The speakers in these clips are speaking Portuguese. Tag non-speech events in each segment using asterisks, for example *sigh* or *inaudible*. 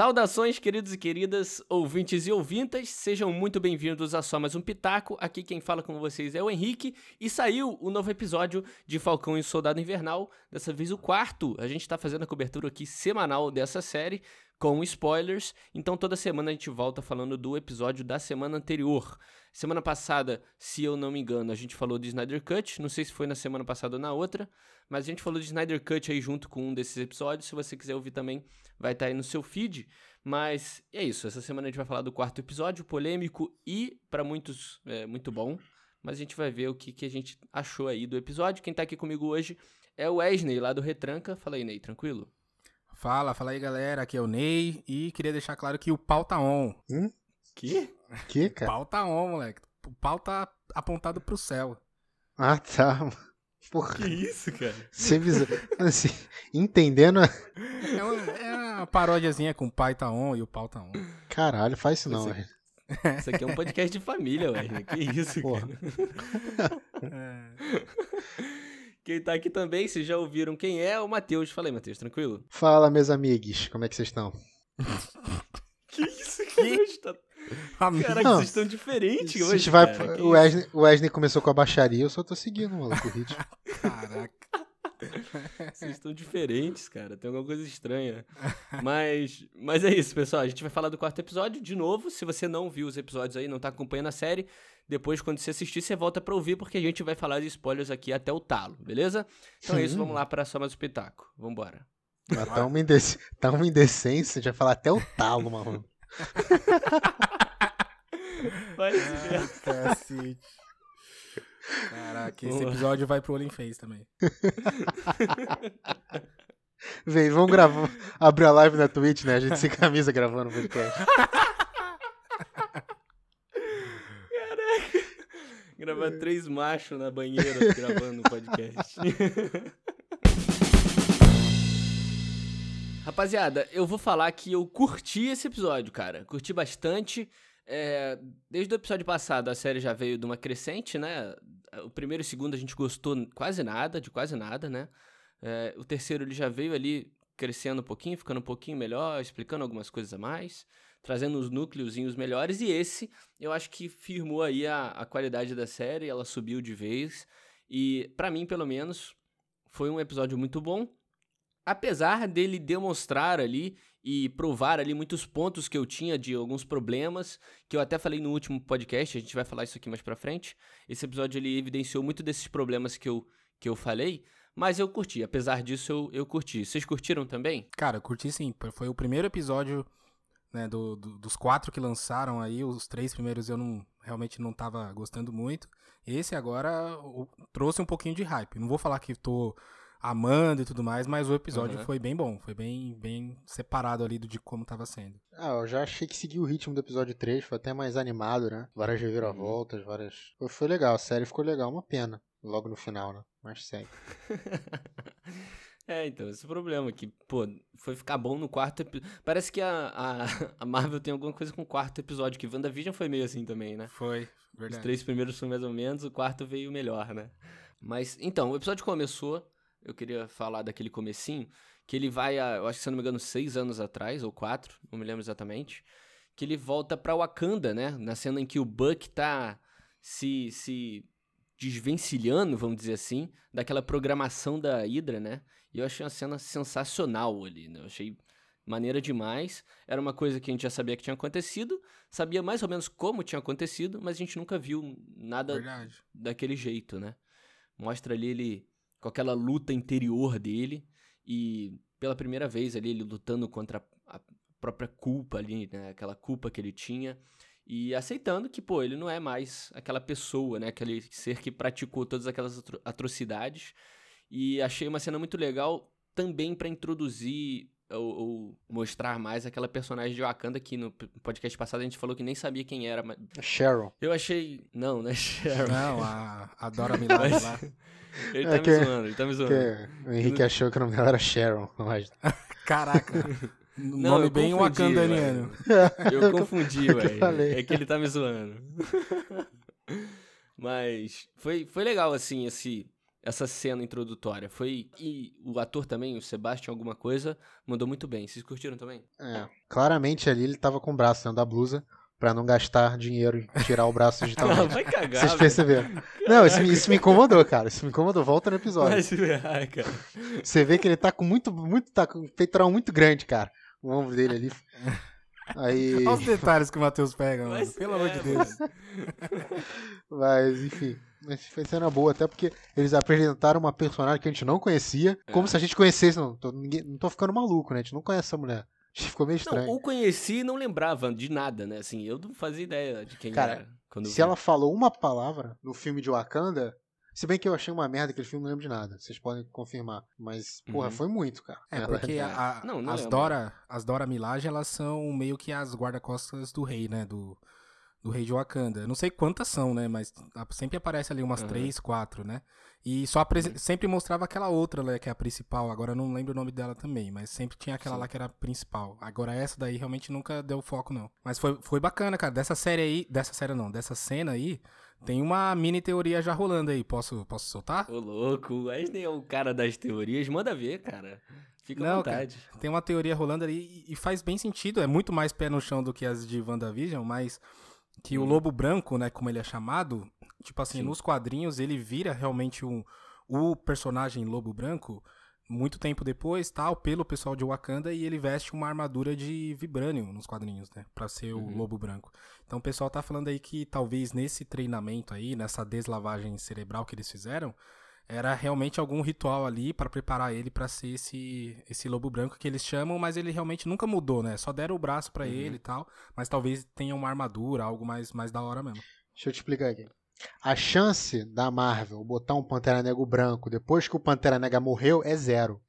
Saudações, queridos e queridas, ouvintes e ouvintas, sejam muito bem-vindos a Só Mais Um Pitaco. Aqui quem fala com vocês é o Henrique e saiu o novo episódio de Falcão e Soldado Invernal, dessa vez o quarto. A gente tá fazendo a cobertura aqui semanal dessa série com spoilers, então toda semana a gente volta falando do episódio da semana anterior. Semana passada, se eu não me engano, a gente falou de Snyder Cut, não sei se foi na semana passada ou na outra, mas a gente falou de Snyder Cut aí junto com um desses episódios. Se você quiser ouvir também, vai estar tá aí no seu feed. Mas é isso. Essa semana a gente vai falar do quarto episódio, polêmico e, para muitos, é, muito bom. Mas a gente vai ver o que, que a gente achou aí do episódio. Quem tá aqui comigo hoje é o Wesley, lá do Retranca. Fala aí, Ney, tranquilo? Fala, fala aí, galera. Aqui é o Ney. E queria deixar claro que o pau tá on. Hum? Que? Que, cara? O pau tá on, moleque. O pau tá apontado pro céu. Ah, tá. Porra. Que isso, cara? Você visa... assim, entendendo. É uma, é uma paródiazinha com o pai tá on e o pau tá on. Caralho, faz isso não, velho. Isso aqui é um podcast de família, velho. Que isso, Porra. cara. É. Quem tá aqui também, vocês já ouviram quem é, o Matheus. Fala aí, Matheus, tranquilo? Fala, meus amigos. Como é que vocês estão? que isso, cara? Tá... Caraca, não, vocês estão diferentes hoje. Vai, cara, o, Wesley, o Wesley começou com a baixaria, eu só tô seguindo, maluco, o ritmo. *laughs* Caraca. Vocês estão diferentes, cara. Tem alguma coisa estranha. Mas, mas é isso, pessoal. A gente vai falar do quarto episódio de novo. Se você não viu os episódios aí, não tá acompanhando a série, depois, quando você assistir, você volta pra ouvir, porque a gente vai falar de spoilers aqui até o talo, beleza? Então Sim. é isso, vamos lá para só mais o pitaco. Vambora. Ah, tá, uma indec... tá uma indecência, já falar até o talo, mano. *laughs* Vai ah, cacete. Caraca, esse episódio vai pro OnlyFans também. *laughs* Vem, vamos gravar, abrir a live na Twitch, né? A gente sem camisa gravando o podcast. Caraca. Gravar três machos na banheira gravando o podcast. *laughs* Rapaziada, eu vou falar que eu curti esse episódio, cara. Curti bastante. É, desde o episódio passado, a série já veio de uma crescente, né? O primeiro e o segundo a gente gostou quase nada, de quase nada, né? É, o terceiro ele já veio ali crescendo um pouquinho, ficando um pouquinho melhor, explicando algumas coisas a mais, trazendo os núcleozinhos melhores. E esse, eu acho que firmou aí a, a qualidade da série, ela subiu de vez. E, para mim, pelo menos, foi um episódio muito bom. Apesar dele demonstrar ali e provar ali muitos pontos que eu tinha de alguns problemas, que eu até falei no último podcast, a gente vai falar isso aqui mais pra frente. Esse episódio ele evidenciou muito desses problemas que eu, que eu falei, mas eu curti, apesar disso eu, eu curti. Vocês curtiram também? Cara, curti sim, foi o primeiro episódio né, do, do, dos quatro que lançaram aí, os três primeiros eu não realmente não tava gostando muito. Esse agora trouxe um pouquinho de hype. Não vou falar que tô amando e tudo mais, mas o episódio uhum. foi bem bom, foi bem, bem separado ali do de como tava sendo. Ah, eu já achei que seguiu o ritmo do episódio 3, foi até mais animado, né? Várias reviravoltas, várias. Foi, foi legal, a série ficou legal, uma pena. Logo no final, né? Mas segue. *laughs* É, então, esse é o problema, que, pô, foi ficar bom no quarto episódio. Parece que a, a, *laughs* a, Marvel tem alguma coisa com o quarto episódio, que WandaVision foi meio assim também, né? Foi, verdade. Os três primeiros foram mais ou menos, o quarto veio melhor, né? Mas, então, o episódio começou, eu queria falar daquele comecinho, que ele vai, a, eu acho que se eu não me engano, seis anos atrás, ou quatro, não me lembro exatamente, que ele volta pra Wakanda, né? Na cena em que o Buck tá se, se desvencilhando, vamos dizer assim, daquela programação da Hydra, né? E eu achei uma cena sensacional ali, né? Eu achei maneira demais. Era uma coisa que a gente já sabia que tinha acontecido, sabia mais ou menos como tinha acontecido, mas a gente nunca viu nada Verdade. daquele jeito, né? Mostra ali ele com aquela luta interior dele e pela primeira vez ali ele lutando contra a própria culpa ali, né? Aquela culpa que ele tinha e aceitando que, pô, ele não é mais aquela pessoa, né? Aquele ser que praticou todas aquelas atrocidades. E achei uma cena muito legal também para introduzir ou, ou, mostrar mais aquela personagem de Wakanda que no podcast passado a gente falou que nem sabia quem era. Mas... Sharon. Eu achei. Não, não é Sharon. Não, a, a Dora Milaje lá. *laughs* Ele tá é me zoando, ele tá me zoando. o Henrique achou que o nome dela era Sharon. Mas... *laughs* Caraca. Não, nome bem wakandaniano. *laughs* Eu confundi, velho. É que ele tá me zoando. Mas foi, foi legal, assim, esse essa cena introdutória. Foi. E o ator também, o Sebastian, alguma coisa, mandou muito bem. Vocês curtiram também? É. Claramente ali ele tava com o braço dentro da blusa pra não gastar dinheiro e tirar o braço de *laughs* tamanho. vai cagar. Vocês perceberam? Não, isso, me- isso me incomodou, cara. Isso me incomodou. Volta no episódio. Vai se ferrar, cara. Você vê que ele tá com muito, muito, tá com um peitoral muito grande, cara. O ombro dele ali. Aí. Olha os detalhes que o Matheus pega, mano. se Pelo amor de Deus. Mas, enfim. Mas foi cena boa, até porque eles apresentaram uma personagem que a gente não conhecia. Como É. se a gente conhecesse. Não tô, ninguém- não tô ficando maluco, né? A gente não conhece essa mulher. *laughs* A gente ficou meio Não, estranho. ou conheci e não lembrava de nada, né? Assim, eu não fazia ideia de quem Cara, era. Quando Se vi. ela falou uma palavra no filme de Wakanda. Se bem que eu achei uma merda aquele filme, não lembro de nada. Vocês podem confirmar. Mas, porra, Uhum. foi muito, cara. É, porque a- a- Não, não as, lembro. Dora, as Dora Milaje, elas são meio que as guarda-costas do rei, né? Do, do rei de Wakanda. Eu Não sei quantas são, né? Mas sempre aparece ali umas Aham. três, quatro, né? E só apresen- sempre mostrava aquela outra, né? Que é a principal. Agora eu não lembro o nome dela também, mas sempre tinha aquela Sim. lá que era a principal. Agora essa daí realmente nunca deu foco, não. Mas foi, foi bacana, cara. Dessa série aí, dessa série não, dessa cena aí, tem uma mini teoria já rolando aí. Posso, posso soltar? Ô, louco, o Wesley é o cara das teorias. Manda ver, cara. Fica à Não, cara. vontade. Tem uma teoria rolando ali e- e faz bem sentido. É muito mais pé no chão do que as de WandaVision, mas que o Hum. Lobo Branco, né, como ele é chamado, tipo assim, Sim. nos quadrinhos ele vira realmente um, o personagem Lobo Branco muito tempo depois, tal, pelo pessoal de Wakanda e ele veste uma armadura de vibranium nos quadrinhos, né, Pra ser o Uhum. Lobo Branco. Então o pessoal tá falando aí que talvez nesse treinamento aí, nessa deslavagem cerebral que eles fizeram, era realmente algum ritual ali pra preparar ele pra ser esse esse lobo branco que eles chamam, mas ele realmente nunca mudou, né? Só deram o braço pra Uhum. ele e tal, mas talvez tenha uma armadura, algo mais mais da hora mesmo. Deixa eu te explicar aqui. A chance da Marvel botar um Pantera Negra branco depois que o Pantera Negra morreu é zero.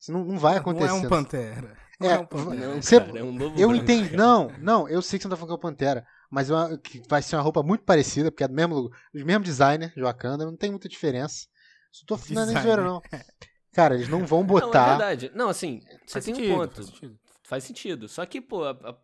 Isso não, não vai acontecer. Não é um pantera. Não é, É, um pantera. Não, Cê- cara, é um Eu branco. entendi. Não, não, eu sei que você não tá falando que é o Pantera. Mas é uma- que vai ser uma roupa muito parecida, porque é do mesmo, os mesmos designers de Wakanda, não tem muita diferença. Isso tô não é nem Designer. zoeira, não. Cara, eles não vão Não, é botar. verdade. Não, assim, você Faz tem sentido, um ponto. faz sentido. Faz sentido. Só que, pô, a- a-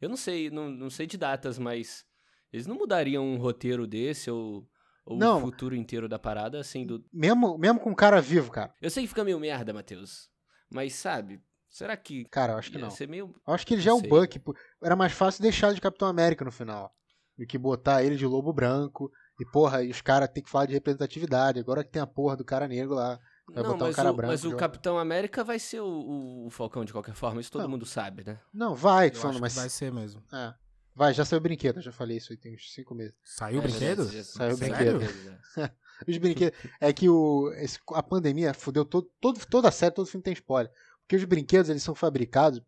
eu não sei, não, não sei de datas, mas eles não mudariam um roteiro desse ou, ou Não. o futuro inteiro da parada, assim, do... mesmo, mesmo com o cara vivo, cara. Eu sei que fica meio merda, Matheus, mas, sabe, será que Cara, eu acho que não. ser meio... Eu acho que ele já é Não o sei. Buck. pô. Era mais fácil deixar de Capitão América no final. Do que botar ele de lobo branco. E, porra, e os caras têm que falar de representatividade. Agora que tem a porra do cara negro lá. Vai não, botar um mas, cara o, branco mas o Capitão América vai ser o, o- Falcão de qualquer forma, isso todo Não. mundo sabe, né? Não, vai, Eu falando, acho mas. vai ser mesmo. É. Vai, já saiu o brinquedo, eu já falei isso aí tem uns 5 meses. Saiu o É, brinquedo? já- já- Saiu o brinquedo. *laughs* Os brinquedos. É que o, esse- a pandemia fudeu todo, todo, toda a série, todo filme tem spoiler. Porque os brinquedos, eles são fabricados,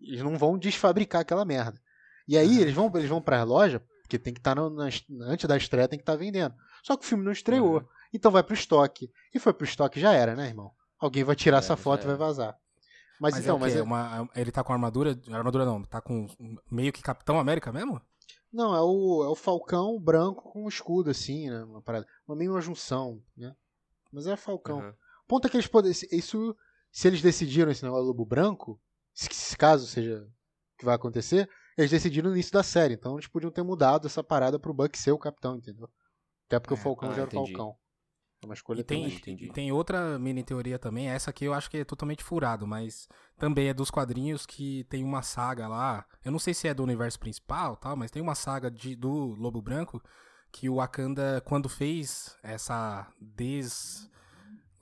eles não vão desfabricar aquela merda. E aí, eles vão, eles vão pra loja, porque tem que estar antes da estreia, tem que estar vendendo. Só que o filme não estreou. Uhum. Então vai pro estoque. E foi pro estoque, já era, né, irmão? Alguém vai tirar É, essa foto e vai vazar. Mas, Mas então, é mas é- Uma- ele tá com armadura. Armadura não, tá com meio que Capitão América mesmo? Não, é o, é o falcão branco com um escudo, assim, né? Uma parada. Uma meio uma junção, né? Mas é falcão. O ponto é que eles podem. Isso. Se eles decidiram esse negócio do lobo branco, se, se caso seja o que vai acontecer, eles decidiram no início da série. Então eles podiam ter mudado essa parada pro Buck ser o capitão, entendeu? Até porque É, o Falcão ah, já era o entendi. Falcão. É uma escolha E tem, entendi. e tem outra mini teoria também, essa aqui eu acho que é totalmente furado, mas também é dos quadrinhos que tem uma saga lá. Eu não sei se é do universo principal, tal, mas tem uma saga de, do Lobo Branco que o Wakanda, quando fez essa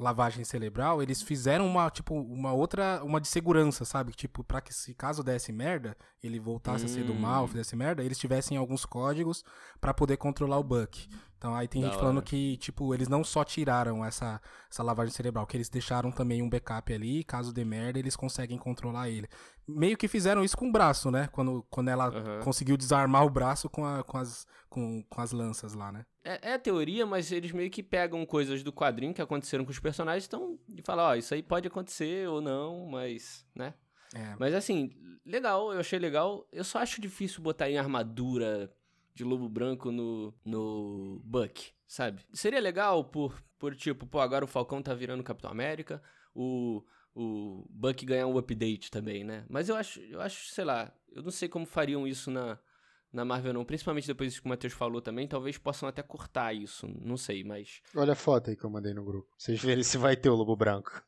deslavagem cerebral, eles fizeram uma, tipo, uma outra, uma de segurança, sabe? Tipo, pra que se caso desse merda, ele voltasse a ser do mal, Hum. fizesse merda, eles tivessem alguns códigos pra poder controlar o Buck. Então aí tem Da gente falando hora. que, tipo, eles não só tiraram essa, essa lavagem cerebral, que eles deixaram também um backup ali, caso dê merda, eles conseguem controlar ele. Meio que fizeram isso com o braço, né? Quando, quando ela Aham. conseguiu desarmar o braço com, a- com, as, com, com as lanças lá, né? É, é teoria, mas eles meio que pegam coisas do quadrinho que aconteceram com os personagens então, e falam, ó, isso aí pode acontecer ou não, mas, né? É. Mas assim, legal, eu achei legal. Eu só acho difícil botar em armadura de lobo branco no, no Buck, sabe? Seria legal por, por tipo, pô, agora o Falcão tá virando Capitão América, o, o Buck ganhar um update também, né? Mas eu acho, eu acho, sei lá, eu não sei como fariam isso na, na Marvel não. Principalmente depois que o Matheus falou também, talvez possam até cortar isso. Não sei, mas. Olha a foto aí que eu mandei no grupo. Vocês verem se vai ter o Lobo Branco.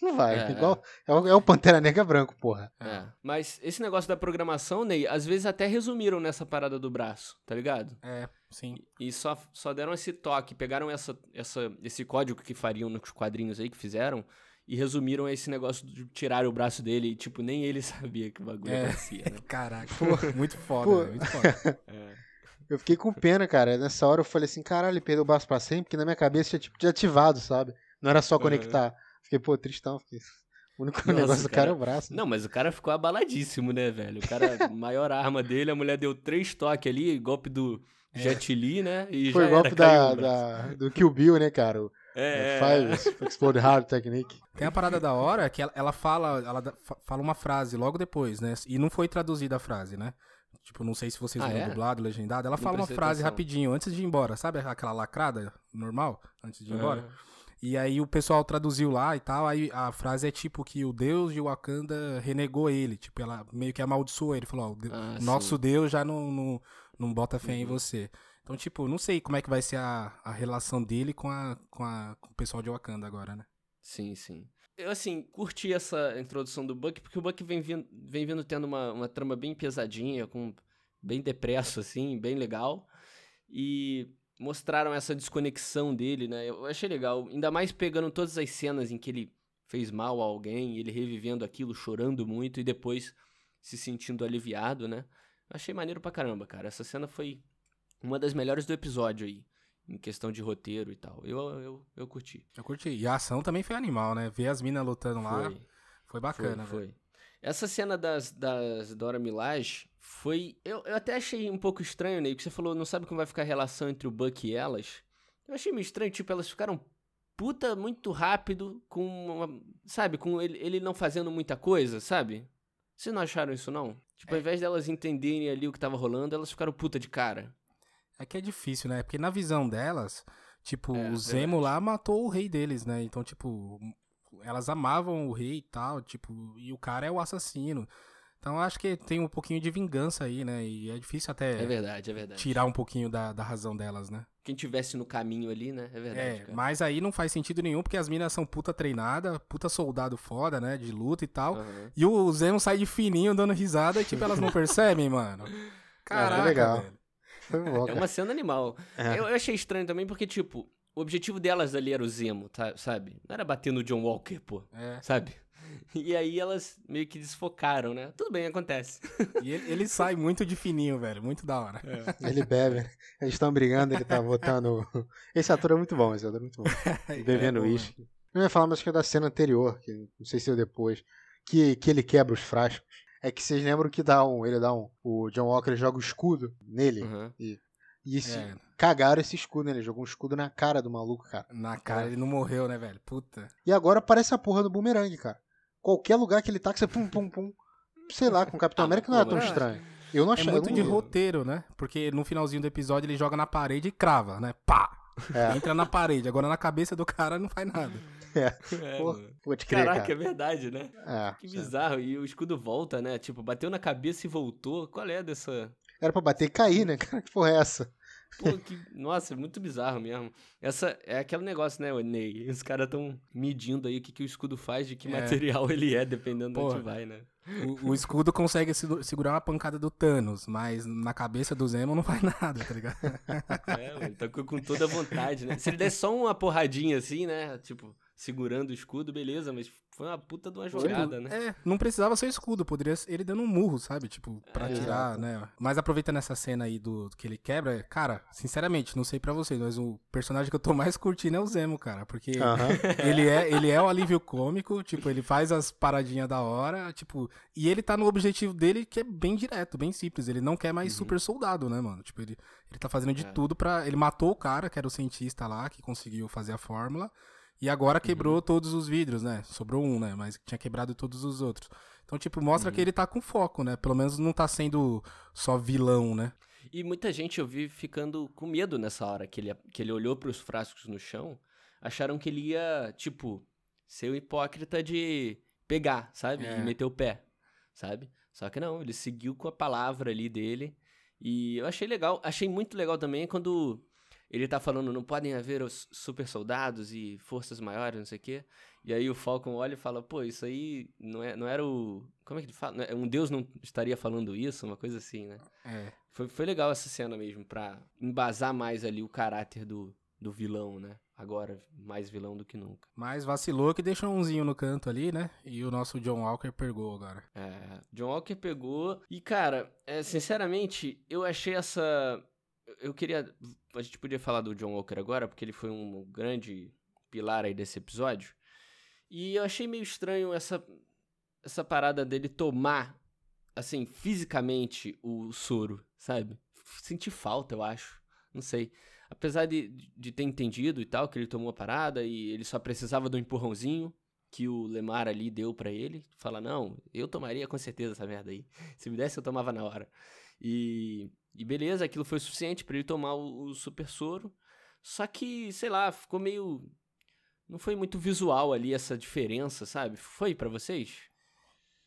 Não vai. É, Igual, é, o, é o Pantera Negra branco, porra. É. Mas esse negócio da programação, Ney, às vezes até resumiram nessa parada do braço, tá ligado? É, sim. E só, só deram esse toque, pegaram essa, essa, esse código que fariam nos quadrinhos aí que fizeram e resumiram esse negócio de tirar o braço dele e, tipo, nem ele *laughs* sabia que o bagulho É. acontecia, né? *laughs* Caraca, muito foda, Pô. velho, muito foda. *laughs* É. Eu fiquei com pena, cara. Nessa hora eu falei assim, caralho, ele perdeu o braço pra sempre, porque na minha cabeça tinha tipo desativado, sabe? Não era só Uhum. Fiquei, pô, tristão. Fiquei... *laughs* O único Nossa, negócio do cara cara. é o braço. né? Não, mas o cara ficou abaladíssimo, né, velho? O cara, *laughs* maior arma dele, a mulher deu três toques ali, golpe do Jet Li, né? E Foi já o golpe era, da, da- do Kill Bill, né, cara? O É, é, Five Explode Hard Technique. Tem a parada da hora que ela, ela fala, ela fala uma frase logo depois, né? E não foi traduzida a frase, né? Tipo, não sei se vocês Ah, viram é? dublado, legendado. Ela Não fala uma frase atenção. rapidinho, antes de ir embora. Sabe aquela lacrada normal? Antes de ir embora? Aham. E aí o pessoal traduziu lá e tal, aí a frase é tipo que o deus de Wakanda renegou ele, tipo, ela meio que amaldiçoou ele, falou, ó, Ah, nosso sim. deus já não, não, não bota fé em Uhum. você. Então, tipo, não sei como é que vai ser a, a relação dele com, a, com, a, com o pessoal de Wakanda agora, né? Sim, sim. Eu, assim, curti essa introdução do Buck, porque o Buck vem vindo, vem vindo tendo uma, uma trama bem pesadinha, com bem depresso, assim, bem legal. E mostraram essa desconexão dele, né? Eu achei legal. Ainda mais pegando todas as cenas em que ele fez mal a alguém, ele revivendo aquilo, chorando muito e depois se sentindo aliviado, né? Eu achei maneiro pra caramba, cara. Essa cena foi uma das melhores do episódio aí, em questão de roteiro e tal. Eu, eu, eu curti. Eu curti. E a ação também foi animal, né? Ver as minas lutando lá Foi. foi bacana, foi, foi. Essa cena das, das Dora Milaje foi. Eu, eu até achei um pouco estranho, Ney, que você falou, não sabe como vai ficar a relação entre o Buck e elas. Eu achei meio estranho, tipo, elas ficaram puta muito rápido, com uma, Sabe, com ele, ele não fazendo muita coisa, sabe? Vocês não acharam isso, não? Tipo, ao invés delas entenderem ali o que tava rolando, elas ficaram puta de cara. É que é difícil, né? Porque na visão delas, tipo, É, o Zemo verdade. lá matou o rei deles, né? Então, tipo, elas amavam o rei e tal, tipo, e o cara é o assassino. Então, acho que tem um pouquinho de vingança aí, né? E é difícil até É verdade, é verdade. tirar um pouquinho da, da razão delas, né? Quem tivesse no caminho ali, né? É verdade, É, cara. mas aí não faz sentido nenhum, porque as minas são puta treinada, puta soldado foda, né? De luta e tal. Aham. E o Zemo sai de fininho dando risada e, tipo, elas não *laughs* percebem, mano. Caraca, legal. velho. Foi bom, É uma cena animal. É. Eu, eu achei estranho também porque, tipo, o objetivo delas ali era o Zemo, tá, sabe? Não era bater no John Walker, pô, É. sabe? *laughs* E aí elas meio que desfocaram, né? Tudo bem, acontece. E ele, ele sai muito de fininho, velho. Muito da hora. Ele bebe? Eles estão brigando, ele tá botando. *laughs* Esse ator é muito bom, esse ator é muito bom. *laughs* Bebendo É, uísque. Eu ia falar, mas que é da cena anterior, que não sei se eu depois, que, que ele quebra os frascos. É que vocês lembram que dá um. Ele dá um. O John Walker joga o escudo nele. Uhum. E esse, É, cagaram esse escudo, né? Ele jogou um escudo na cara do maluco, cara. na cara ele não morreu, né, velho? Puta. E agora parece a porra do boomerang, cara. Qualquer lugar que ele tá, que você pum, pum, pum. Sei lá, com o Capitão Ah, América não era pô, tão mas- estranho. Eu não É achei. eu muito de roteiro, né? Porque no finalzinho do episódio ele joga na parede e crava, né? Pá! É, *laughs* Entra na parede. Agora na cabeça do cara não faz nada. *laughs* É, Pô, mano. pode crer, Caraca, cara. é verdade, né? É, Que bizarro. E o escudo volta, né? Tipo, bateu na cabeça e voltou. Qual é dessa. Era pra bater e cair, né, cara? Que porra é essa? Pô, que... Nossa, é muito bizarro mesmo. Essa é aquele negócio, né, Ney? Os caras tão medindo aí o que, que o escudo faz, de que É. material ele é, dependendo de Porra. onde vai, né? O, o escudo consegue se- segurar uma pancada do Thanos, mas na cabeça do Zemo não faz nada, tá ligado? *laughs* É, mano, tá com, toda a vontade, né? Se ele der só uma porradinha assim, né? Tipo, segurando o escudo, beleza, mas foi uma puta de uma jogada, né? É, não precisava ser escudo, poderia ser ele dando um murro, sabe? Tipo, pra É, tirar, né? Mas aproveitando essa cena aí do, do que ele quebra, cara, sinceramente, não sei pra vocês, mas o personagem que eu tô *laughs* mais curtindo é o Zemo, cara, porque Aham. *laughs* ele é, ele é o alívio cômico, tipo, ele faz as paradinhas da hora, tipo, e ele tá no objetivo dele que é bem direto, bem simples, ele não quer mais Uhum. super soldado, né, mano? Tipo, ele, ele tá fazendo de É. tudo pra... ele matou o cara, que era o cientista lá, que conseguiu fazer a fórmula, e agora quebrou Uhum. todos os vidros, né? Sobrou um, né? Mas tinha quebrado todos os outros. Então, tipo, mostra Uhum. que ele tá com foco, né? Pelo menos não tá sendo só vilão, né? E muita gente eu vi ficando com medo nessa hora que ele, que ele olhou pros frascos no chão, acharam que ele ia, tipo, ser o hipócrita de pegar, sabe? É. E meter o pé, sabe? Só que não, ele seguiu com a palavra ali dele E eu achei legal, achei muito legal também quando ele tá falando, não podem haver os super soldados e forças maiores, não sei o quê. E aí o Falcon olha e fala, pô, isso aí não, é, não era o. Como é que ele fala? Um deus não estaria falando isso, uma coisa assim, né? É. Foi, foi legal essa cena mesmo, pra embasar mais ali o caráter do, do vilão, né? Agora, mais vilão do que nunca. Mas vacilou que deixou umzinho no canto ali, né? E o nosso John Walker pegou agora. É, John Walker pegou. E, cara, é, sinceramente, eu achei essa. Eu queria. A gente podia falar do John Walker agora, porque ele foi um grande pilar aí desse episódio. E eu achei meio estranho essa, essa parada dele tomar, assim, fisicamente o soro, sabe? Senti falta, eu acho. Não sei. Apesar de, de ter entendido e tal, que ele tomou a parada e ele só precisava do empurrãozinho que o Lemar ali deu para ele. Fala, não, eu tomaria com certeza essa merda aí. Se me desse, eu tomava na hora. E, e beleza, aquilo foi suficiente para ele tomar o, o super soro. Só que, sei lá, ficou meio não foi muito visual ali essa diferença, sabe? Foi para vocês?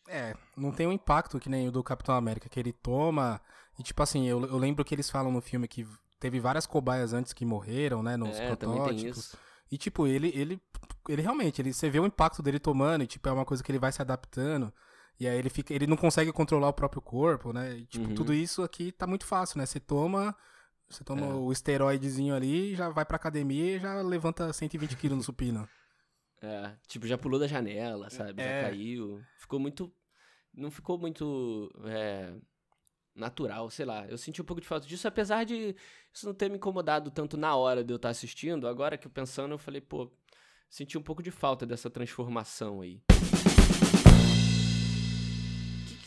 É, não tem um impacto que nem o do Capitão América, que ele toma. E tipo assim, eu, eu lembro que eles falam no filme que teve várias cobaias antes que morreram, né? Nos é, protótipos. E tipo, ele, ele, ele realmente, ele, você vê o impacto dele tomando, e tipo, é uma coisa que ele vai se adaptando. E aí ele fica. Ele não consegue controlar o próprio corpo, né? E, tipo, uhum. tudo isso aqui tá muito fácil, né? Você toma você toma é. o esteroidezinho ali, já vai pra academia e já levanta 120 quilos no supino. *laughs* É, tipo, já pulou da janela, sabe? É. Já caiu. Ficou muito. Não ficou muito. É, natural, sei lá. Eu senti um pouco de falta disso, apesar de isso não ter me incomodado tanto na hora de eu estar assistindo. Agora que eu pensando, eu falei, pô, senti um pouco de falta dessa transformação aí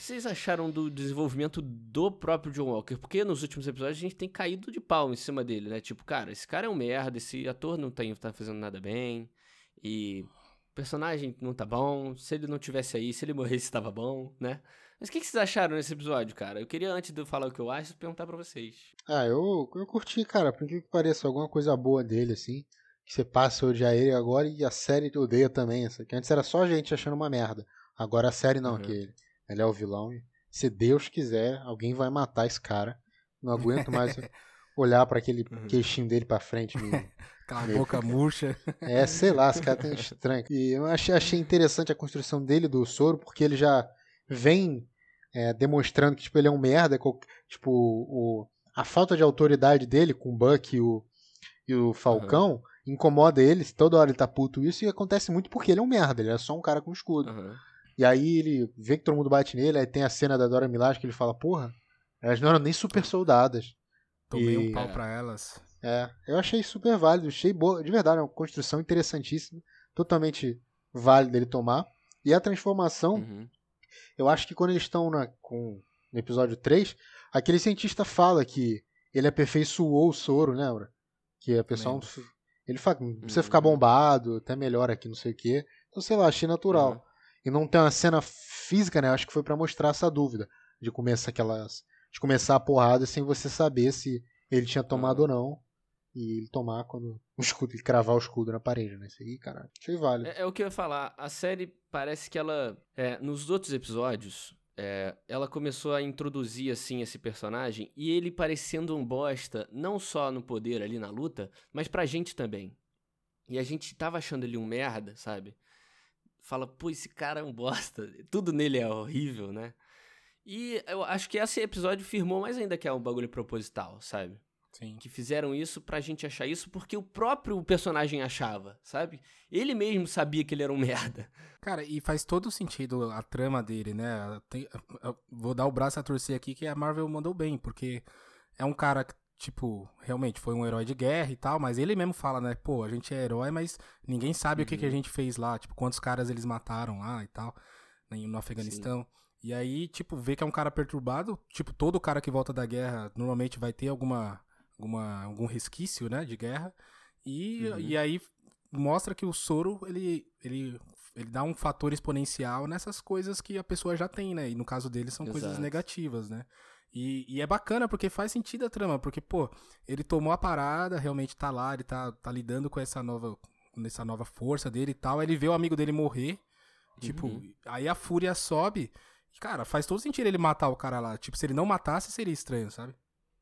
vocês acharam do desenvolvimento do próprio John Walker? Porque nos últimos episódios a gente tem caído de pau em cima dele, né? Tipo, cara, esse cara é um merda, esse ator não tá, tá fazendo nada bem, e o personagem não tá bom, se ele não tivesse aí, se ele morresse, tava bom, né? Mas o que, que, vocês acharam nesse episódio, cara? Eu queria, antes de eu falar o que eu acho, perguntar para vocês. Ah, eu, eu curti, cara, por que pareça alguma coisa boa dele, assim. Que você passa a odiar ele agora e a série odeia também. Essa, que antes era só gente achando uma merda. Agora a série não, uhum. que ele ele é o vilão e se Deus quiser, alguém vai matar esse cara. Não aguento mais *laughs* olhar para aquele uhum. queixinho dele para frente. *laughs* Aquela boca murcha. É, sei lá, esse cara tá estranho. E eu achei, achei interessante a construção dele do soro, porque ele já vem é, demonstrando que tipo, ele é um merda. Tipo, o, a falta de autoridade dele com o Buck e o, e o Falcão uhum. incomoda ele. Toda hora ele tá puto isso e acontece muito porque ele é um merda. Ele é só um cara com escudo. Uhum. E aí ele vê que todo mundo bate nele, aí tem a cena da Dora Milaje que ele fala, porra, elas não eram nem super soldadas. Tomei e... um pau pra elas. É, eu achei super válido, achei boa, de verdade, é uma construção interessantíssima, totalmente válido ele tomar. E a transformação, uhum. eu acho que quando eles estão na, com, no episódio 3, aquele cientista fala que ele aperfeiçoou o soro, lembra? Que a pessoa. Ele fala, precisa uhum. ficar bombado, até melhor aqui, não sei o quê. Então, sei lá, achei natural. Uhum e não tem uma cena física, né? Acho que foi para mostrar essa dúvida de começar aquelas, de começar a porrada sem você saber se ele tinha tomado ou não. E ele tomar quando o escudo, e cravar o escudo na parede, né? Isso aí, cara, achei válido. É, é, o que eu ia falar. A série parece que ela. É, nos outros episódios, é, ela começou a introduzir assim esse personagem e ele parecendo um bosta, não só no poder ali na luta, mas pra gente também. E a gente tava achando ele um merda, sabe? Fala, pô, esse cara é um bosta, *laughs* tudo nele é horrível, né? E eu acho que esse episódio firmou mais ainda que é um bagulho proposital, sabe? Sim. Que fizeram isso pra gente achar isso porque o próprio personagem achava, sabe? Ele mesmo sabia que ele era um *laughs* merda. Cara, e faz todo sentido a trama dele, né? Tem, vou dar o braço a torcer aqui que a Marvel mandou bem, porque é um cara tipo, realmente foi um herói de guerra e tal, mas ele mesmo fala, né, pô, a gente é herói, mas ninguém sabe uhum. o que, que a uhum. gente fez lá, tipo, quantos caras eles mataram lá e tal, né, no Afeganistão. Sim. E aí, tipo, vê que é um cara perturbado, tipo, todo cara que volta da guerra normalmente vai ter alguma, alguma algum resquício, né, de guerra. E, uhum. e aí mostra que o soro, ele, ele, ele dá um fator exponencial nessas coisas que a pessoa já tem, né? E no caso dele são Exato. coisas negativas, né? E, e, é bacana porque faz sentido a trama, porque, pô, ele tomou a parada, realmente tá lá, ele tá, tá lidando com essa nova, com essa nova força dele e tal. Aí ele vê o amigo dele morrer. Tipo, uhum. aí a fúria sobe. E, cara, faz todo sentido ele matar o cara lá. Tipo, se ele não matasse, seria estranho, sabe?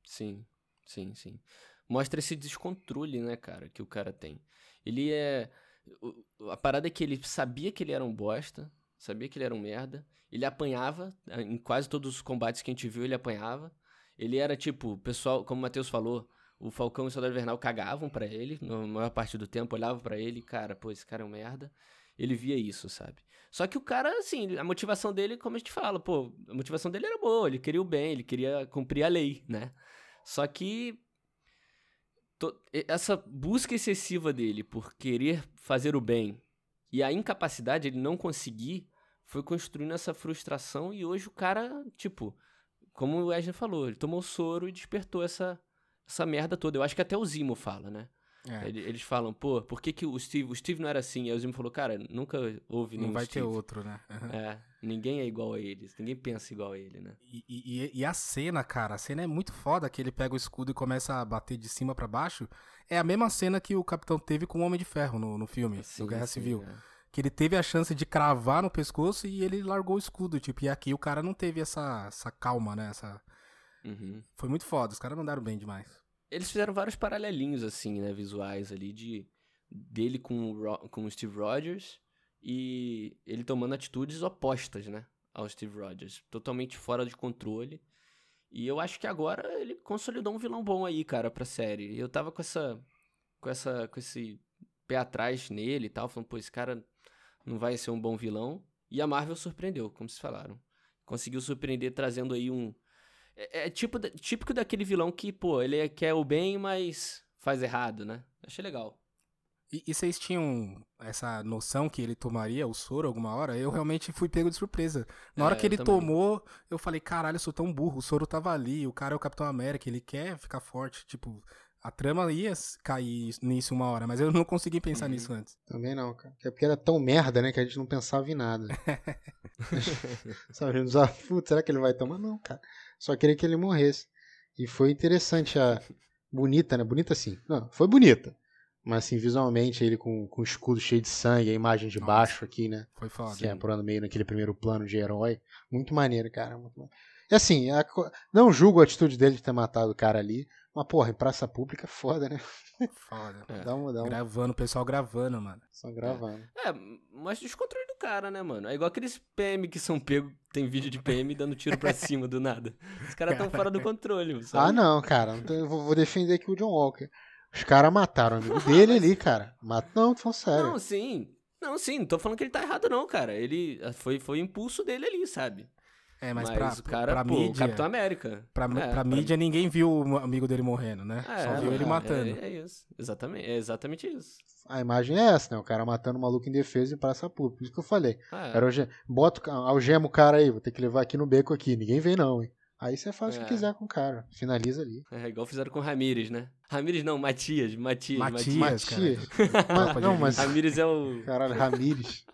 Sim, sim, sim. Mostra esse descontrole, né, cara, que o cara tem. Ele é. A parada é que ele sabia que ele era um bosta, sabia que ele era um merda. Ele apanhava, em quase todos os combates que a gente viu, ele apanhava. Ele era tipo, pessoal, como o Matheus falou, o Falcão e o Soldado Invernal cagavam para ele, na maior parte do tempo, olhavam para ele, cara, pô, esse cara é um merda. Ele via isso, sabe? Só que o cara, assim, a motivação dele, como a gente fala, pô, a motivação dele era boa, ele queria o bem, ele queria cumprir a lei, né? Só que essa busca excessiva dele por querer fazer o bem e a incapacidade, ele não conseguir, foi construindo essa frustração e hoje o cara, tipo, como o Wesley falou, ele tomou soro e despertou essa, essa merda toda. Eu acho que até o Zimo fala, né? É. Eles falam, pô, por que, que o Steve. O Steve não era assim? E aí o Zimo falou, cara, nunca houve nenhum. Não vai Steve. ter outro, né? Uhum. É, ninguém é igual a eles, ninguém pensa igual a ele, né? E, e, e, a cena, cara, a cena é muito foda que ele pega o escudo e começa a bater de cima para baixo. É a mesma cena que o Capitão teve com o Homem de Ferro no, no filme, sim, no Guerra sim, Civil. É. Que ele teve a chance de cravar no pescoço e ele largou o escudo, tipo, e aqui o cara não teve essa, essa calma, né? Essa... Uhum. Foi muito foda, os caras mandaram bem demais eles fizeram vários paralelinhos, assim, né, visuais ali, de dele com o, com o Steve Rogers e ele tomando atitudes opostas, né, ao Steve Rogers. Totalmente fora de controle. E eu acho que agora ele consolidou um vilão bom aí, cara, pra série. Eu tava com essa. com essa. com esse pé atrás nele e tal, falando, pô, esse cara não vai ser um bom vilão. E a Marvel surpreendeu, como vocês falaram. Conseguiu surpreender trazendo aí um, é, é tipo, típico daquele vilão que, pô, ele quer o bem, mas faz errado, né? Achei legal. E, e, vocês tinham essa noção que ele tomaria o soro alguma hora? Eu realmente fui pego de surpresa. Na hora é, que ele tomou, eu falei, caralho, eu sou tão burro, o soro tava ali, o cara é o Capitão América, ele quer ficar forte, tipo, a trama ia cair nisso uma hora, mas eu não consegui pensar uhum. nisso antes. Também não, cara. É porque era tão merda, né, que a gente não pensava em nada. *laughs* *laughs* Sabe, a gente putz, será que ele vai tomar? Não, cara. Só queria que ele morresse. E foi interessante a. Bonita, né? Bonita assim. Não, foi bonita. Mas assim, visualmente, ele com, com o escudo cheio de sangue, a imagem de Nossa, baixo aqui, né? Foi foda. Que é por meio naquele primeiro plano de herói. Muito maneiro, cara. Muito maneiro. E assim, a, não julgo a atitude dele de ter matado o cara ali. Mas, porra, em praça pública é foda, né? Foda. É. Dá um, dá um... Gravando, o pessoal gravando, mano. Só gravando. É, é mas descontrole do cara, né, mano? É igual aqueles PM que são pegos, tem vídeo de PM dando tiro pra cima do nada. Os caras tão fora do controle, sabe? Ah, não, cara. Eu vou defender aqui o John Walker. Os caras mataram o amigo dele ali, cara. Mat... Não, tô falando sério. Não, sim. Não, sim, não tô falando que ele tá errado, não, cara. Ele foi, foi o impulso dele ali, sabe? É, mas, mas pra, o cara, pra pô, mídia, Capitão América. Pra, é, pra, pra mídia, ninguém viu o amigo dele morrendo, né? É, Só viu ele é, matando. É, é, isso. Exatamente, é exatamente isso. A imagem é essa, né? O cara matando o maluco em defesa em praça pública. Por isso que eu falei. Ah, é. Era bota, algema o cara aí, vou ter que levar aqui no beco aqui. Ninguém vem, não, hein? Aí você faz o que é. quiser com o cara. Finaliza ali. É, igual fizeram com o Ramires, né? Ramires não, Matias. Matias. Matias, Matias. Matias. não, mas... Ramires é o... Caralho, *laughs* Ramires.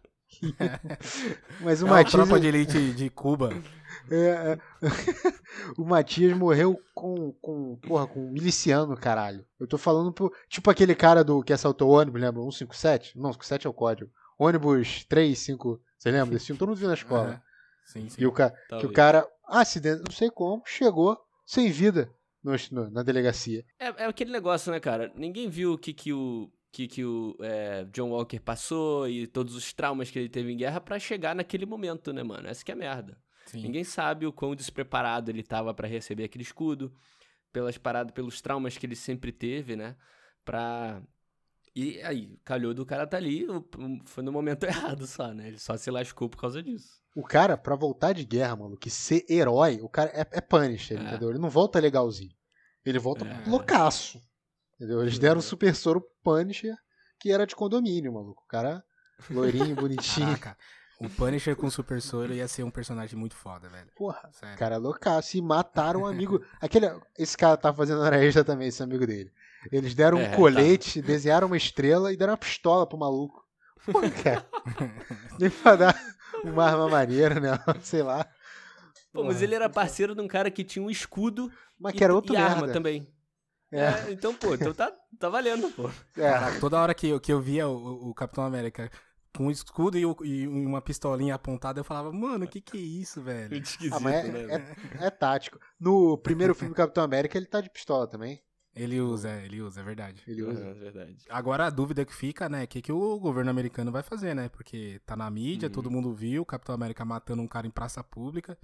*laughs* mas o é Matias... tropa de elite de Cuba. É, é. *laughs* o Matias morreu com, com, porra, com um miliciano, caralho. Eu tô falando pro, tipo aquele cara do que assaltou o ônibus, lembra? 157? Não, 57 é o código. Ônibus 3, 5, você lembra desse filme? Todo mundo viu na escola. É. Sim, sim. E o, ca, que o cara, acidente, não sei como, chegou sem vida no, no, na delegacia. É, é aquele negócio, né, cara? Ninguém viu o que, que o que, que o é, John Walker passou e todos os traumas que ele teve em guerra para chegar naquele momento, né, mano? Essa que é a merda. Sim. Ninguém sabe o quão despreparado ele estava para receber aquele escudo, pelas paradas, pelos traumas que ele sempre teve, né? Pra. E aí, calhou do cara tá ali, foi no momento *laughs* errado só, né? Ele só se lascou por causa disso. O cara, pra voltar de guerra, mano, que ser herói, o cara é, é Punisher, é. entendeu? Ele não volta legalzinho. Ele volta é. loucaço. Entendeu? Eles deram o super soro Punisher, que era de condomínio, maluco. O cara loirinho, *laughs* bonitinho. Caraca. O Punisher com o Super Soro ia ser um personagem muito foda, velho. Porra, Sério. cara loucaço. E mataram um amigo. Aquele, esse cara tá fazendo hora extra também, esse amigo dele. Eles deram um é, colete, tá. desenharam uma estrela e deram uma pistola pro maluco. Cara. *laughs* Nem pra dar uma arma maneira, né? *laughs* Sei lá. Pô, mas ele era parceiro de um cara que tinha um escudo mas que era outro e merda. arma também. É. é. então, pô, então tá, tá valendo, pô. É. Caraca, toda hora que eu, que eu via o, o Capitão América com um escudo e, o- e uma pistolinha apontada, eu falava, mano, o que que é isso, velho? Muito *laughs* esquisito, Ah, é, né? é- é tático. No primeiro filme do Capitão América, ele tá de pistola também. Ele usa, é, ele usa, é verdade. Ele usa. Aham, verdade. Agora a dúvida que fica, né, o que, que o governo americano vai fazer, né? Porque tá na mídia, Uhum. todo mundo viu, o Capitão América matando um cara em praça pública.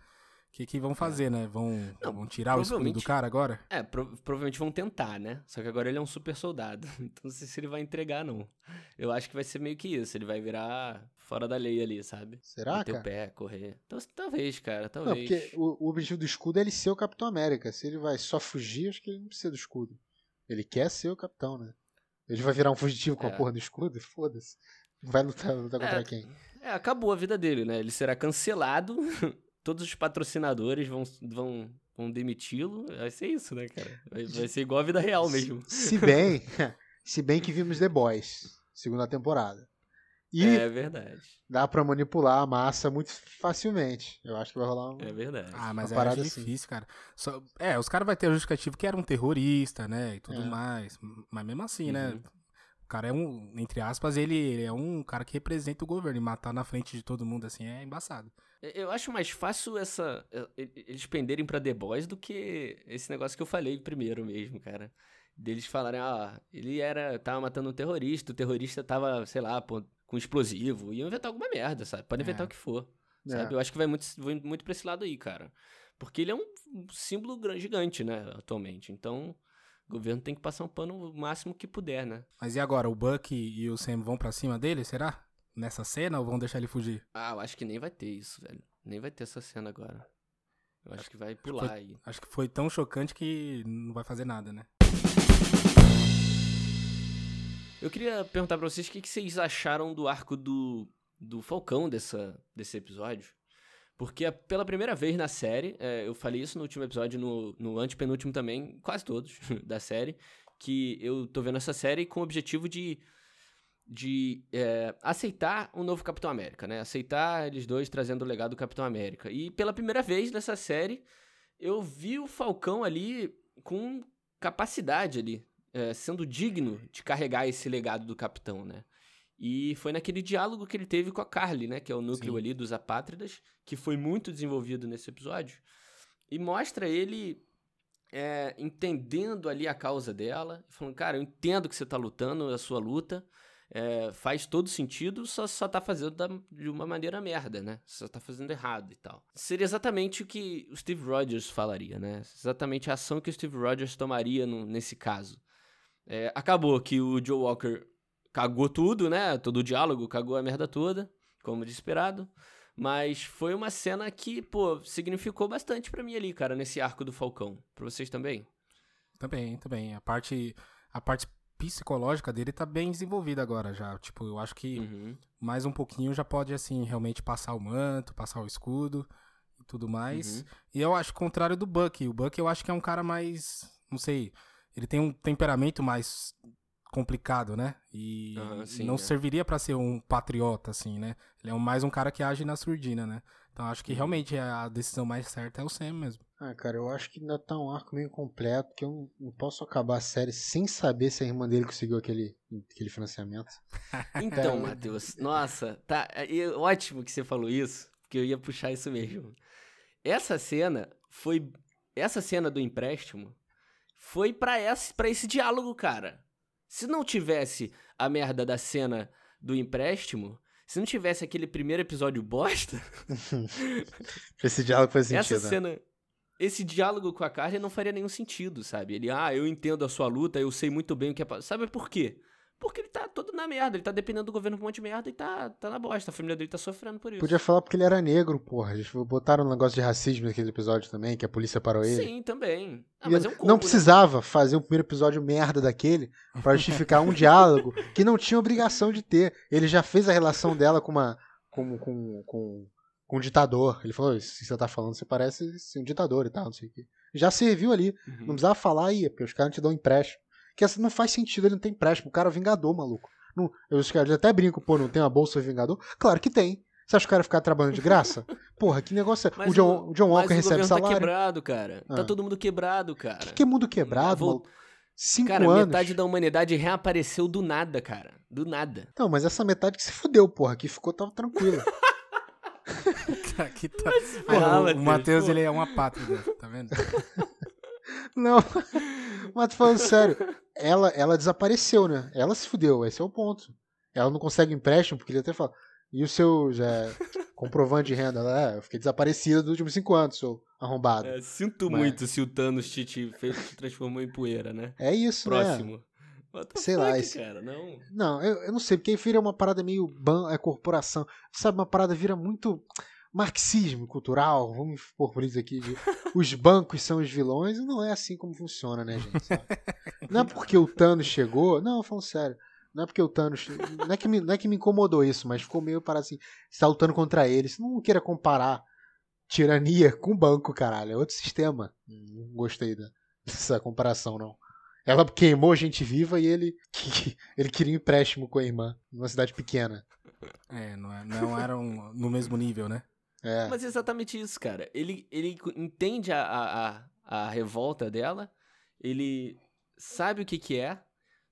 O que, que vão fazer, né? Vão, Não, vão tirar o escudo do cara agora? É, pro- provavelmente vão tentar, né? Só que agora ele é um super soldado. *laughs* Então não sei se ele vai entregar, não. Eu acho que vai ser meio que isso. Ele vai virar fora da lei ali, sabe? Será, Bater o cara? pé, correr. Então, talvez, cara, Não, talvez. porque o, o objetivo do escudo é ele ser o Capitão América. Se ele vai só fugir, acho que ele não precisa do escudo. Ele quer ser o Capitão, né? Ele vai virar um fugitivo com a É. porra do escudo? Foda-se. Vai lutar, lutar contra É, quem? É, acabou a vida dele, né? Ele será cancelado. *laughs* Todos os patrocinadores vão, vão, vão demiti-lo. Vai ser isso, né, cara? Vai, vai ser igual a vida real mesmo. Se bem, *laughs* se bem que vimos The Boys, segunda temporada. E É verdade. dá pra manipular a massa muito facilmente. Eu acho que vai rolar um. É verdade. Ah, mas Uma é acho difícil, cara. Só- é, os caras vão ter a justificativa que era um terrorista, né? E tudo É. mais. Mas mesmo assim, né? Uhum. O cara é um, entre aspas, ele, é um cara que representa o governo. E matar na frente de todo mundo assim é embaçado. Eu acho mais fácil essa eles penderem pra The Boys do que esse negócio que eu falei primeiro mesmo, cara. Deles falarem, ah, ele era tava matando um terrorista, o terrorista tava, sei lá, com explosivo, iam inventar alguma merda, sabe? Pode inventar É. o que for, É. sabe? Eu acho que vai muito vai muito pra esse lado aí, cara. Porque ele é um símbolo gran- gigante, né, atualmente. Então, o governo tem que passar um pano o máximo que puder, né? Mas e agora? O Buck e o Sam vão pra cima dele, será? Nessa cena ou vão deixar ele fugir? Ah, eu acho que nem vai ter isso, velho. Nem vai ter essa cena agora. Eu acho que vai pular aí. Acho que foi tão chocante que não vai fazer nada, né? Eu queria perguntar pra vocês o que, que vocês acharam do arco do, do Falcão dessa, desse episódio. Porque a- pela primeira vez na série, é, eu falei isso no último episódio, no, no antepenúltimo também, quase todos *laughs* da série, que eu tô vendo essa série com o objetivo de, de é, aceitar um novo Capitão América, né? Aceitar eles dois trazendo o legado do Capitão América. E pela primeira vez nessa série, eu vi o Falcão ali com capacidade ali, é, sendo digno de carregar esse legado do Capitão, né? E foi naquele diálogo que ele teve com a Carly, né? Que é o núcleo Sim. ali dos apátridas, que foi muito desenvolvido nesse episódio. E mostra ele é, entendendo ali a causa dela, falando, cara, eu entendo que você tá lutando, a sua luta, é, faz todo sentido, só, só tá fazendo da- de uma maneira merda, né? Só tá fazendo errado e tal. Seria exatamente o que o Steve Rogers falaria, né? Exatamente a ação que o Steve Rogers tomaria no- nesse caso. É, acabou que o Joe Walker cagou tudo, né? Todo o diálogo, cagou a merda toda, como de esperado. Mas foi uma cena que, pô, significou bastante pra mim ali, cara, nesse arco do Falcão. Pra vocês também? Também, também. A parte, a parte psicológica dele tá bem desenvolvida agora já. Tipo, eu acho que Uhum. mais um pouquinho já pode, assim, realmente passar o manto, passar o escudo e tudo mais. Uhum. E eu acho o contrário do Buck. O Buck eu acho que é um cara mais. Não sei. Ele tem um temperamento mais complicado, né? E Aham, sim, não é. serviria pra ser um patriota, assim, né? Ele é mais um cara que age na surdina, né? Então acho que Uhum. realmente a decisão mais certa é o Sam mesmo. Ah, cara, eu acho que ainda tá um arco meio incompleto, que eu não, posso acabar a série sem saber se a irmã dele conseguiu aquele, aquele financiamento. *laughs* Então, É. Matheus, nossa, tá. e ótimo que você falou isso, porque eu ia puxar isso mesmo. Essa cena foi. Essa cena do empréstimo foi pra esse, pra esse diálogo, cara. Se não tivesse a merda da cena do empréstimo, se não tivesse aquele primeiro episódio bosta, *laughs* Esse diálogo faz sentido. essa né? cena. Esse diálogo com a Carly não faria nenhum sentido, sabe? Ele, ah, eu entendo a sua luta, eu sei muito bem o que é. pa-" Sabe por quê? Porque ele tá todo na merda, ele tá dependendo do governo com um monte de merda e tá, tá na bosta. A família dele tá sofrendo por isso. Podia falar porque ele era negro, porra. Eles botaram um negócio de racismo naquele episódio também, que a polícia parou ele. Sim, também. Ah, mas é um combo, não né? precisava fazer um primeiro episódio merda daquele pra justificar um diálogo que não tinha obrigação de ter. Ele já fez a relação dela com uma com, com, com, com um ditador. Ele falou: "Isso que você tá falando, você parece ser um ditador e tal, não sei o quê. Já serviu ali. Uhum. Não precisava falar aí, porque os caras não te dão empréstimo. Que essa não faz sentido, ele não tem empréstimo. O cara é o Vingador, maluco. Não, eu, os caras até brincam, pô, não tem uma bolsa Vingador? Claro que tem. Você acha que o cara ficar trabalhando de graça? *laughs* Porra, que negócio é. Mas O John, o John Walker mas o recebe tá salário. quebrado, cara. Tá Ah. todo mundo quebrado, cara. que, que mundo quebrado, Vol- maluco? Cinco Cara, anos. metade da humanidade reapareceu do nada, cara. Do nada. Não, mas essa metade que se fudeu, porra. Que ficou, tava tranquila. *laughs* Aqui tá... ferrar, Pô, o Matheus, Matheus, ele é uma pátria, tá vendo? *laughs* Não, mas tô falando sério. Ela, ela desapareceu, né? Ela se fudeu, esse é o ponto. Ela não consegue empréstimo, porque ele até fala. E o seu já, *laughs* comprovante de renda? Ela, é, eu fiquei desaparecida dos últimos cinco anos, seu arrombado. É, É, sinto Mas- muito se o Thanos te, te, fez, te transformou em poeira, né? isso, né? Próximo. The Sei lá, fuck, esse- cara, não. Não, eu, eu não sei, porque aí vira uma parada meio ban, é corporação. Sabe, uma parada vira muito marxismo cultural, vamos pôr por isso aqui, de, os bancos são os vilões, e não é assim como funciona, né, gente? sabe? *laughs* Não é porque o Thanos chegou, não, falando sério, não é porque o Thanos, não é que me, não é que me incomodou isso, mas ficou meio para assim, você tá lutando contra ele, você não queira comparar tirania com banco, caralho, é outro sistema. Não gostei da- dessa comparação, não. Ela queimou gente viva e ele, *laughs* ele queria um empréstimo com a irmã, numa cidade pequena. É, não, é- não eram no mesmo nível, né? É. Mas é exatamente isso, cara. Ele, ele entende a, a, a, a revolta dela, ele sabe o que que é,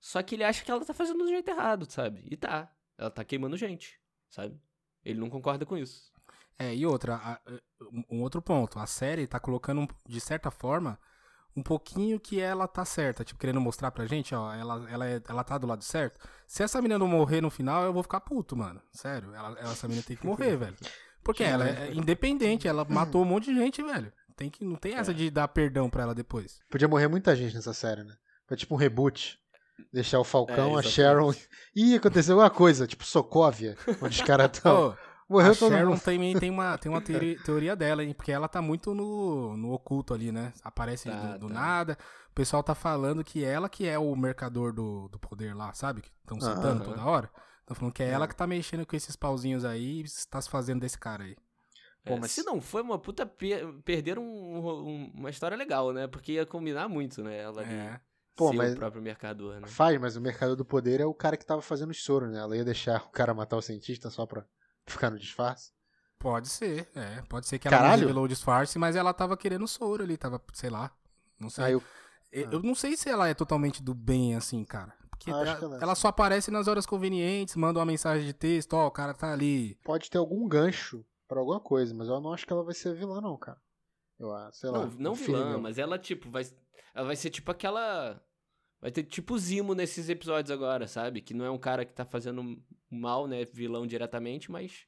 só que ele acha que ela tá fazendo do jeito errado, sabe? E tá. Ela tá queimando gente, sabe? Ele não concorda com isso. É, e outra, a- um- outro ponto, a série tá colocando, de certa forma, um pouquinho que ela tá certa, tipo, querendo mostrar pra gente, ó, ela, ela, é- ela tá do lado certo. Se essa menina não morrer no final, eu vou ficar puto, mano. Sério, ela- essa menina tem que morrer, *laughs* velho. Porque ela é independente, ela matou um monte de gente, velho. Tem que, não tem essa É. de dar perdão pra ela depois. Podia morrer muita gente nessa série, né? Foi tipo um reboot. Deixar o Falcão, É, a Sharon. Ih, aconteceu alguma coisa, tipo Sokovia, onde os caras *laughs* estão. Morreu a todo Sharon mundo. também tem uma, tem uma *laughs* teoria, teoria dela, hein? Porque ela tá muito no, no oculto ali, né? Aparece Tá, do, do tá. nada. O pessoal tá falando que ela que é o mercador do, do poder lá, sabe? Que estão citando toda hora. Estão falando que é, É. ela que tá mexendo com esses pauzinhos aí e está se fazendo desse cara aí. Pô, É, mas- Se não foi uma puta, per perderam um- um- uma história legal, né? Porque ia combinar muito, né? Ela ali É. Pô, ser mas- o próprio mercador, né? Faz, mas o mercado do poder é o cara que tava fazendo os soro, né? Ela ia deixar o cara matar o cientista só pra ficar no disfarce. Pode ser, é. Pode ser que ela Caralho. não revelou o disfarce, mas ela tava querendo soro ali, tava, sei lá. Não sei. Aí eu, Eu, eu não sei se ela é totalmente do bem, assim, cara. Acho ela, que ela é. ela só aparece nas horas convenientes, manda uma mensagem de texto, ó, o cara tá ali. pode ter algum gancho pra alguma coisa, mas eu não acho que ela vai ser vilã, não, cara. Eu acho, sei lá. Não, não vilã, meu. mas ela, tipo, vai. Ela vai ser tipo aquela. Vai ter tipo Zimo nesses episódios agora, sabe? Que não é um cara que tá fazendo mal, né? Vilão diretamente, mas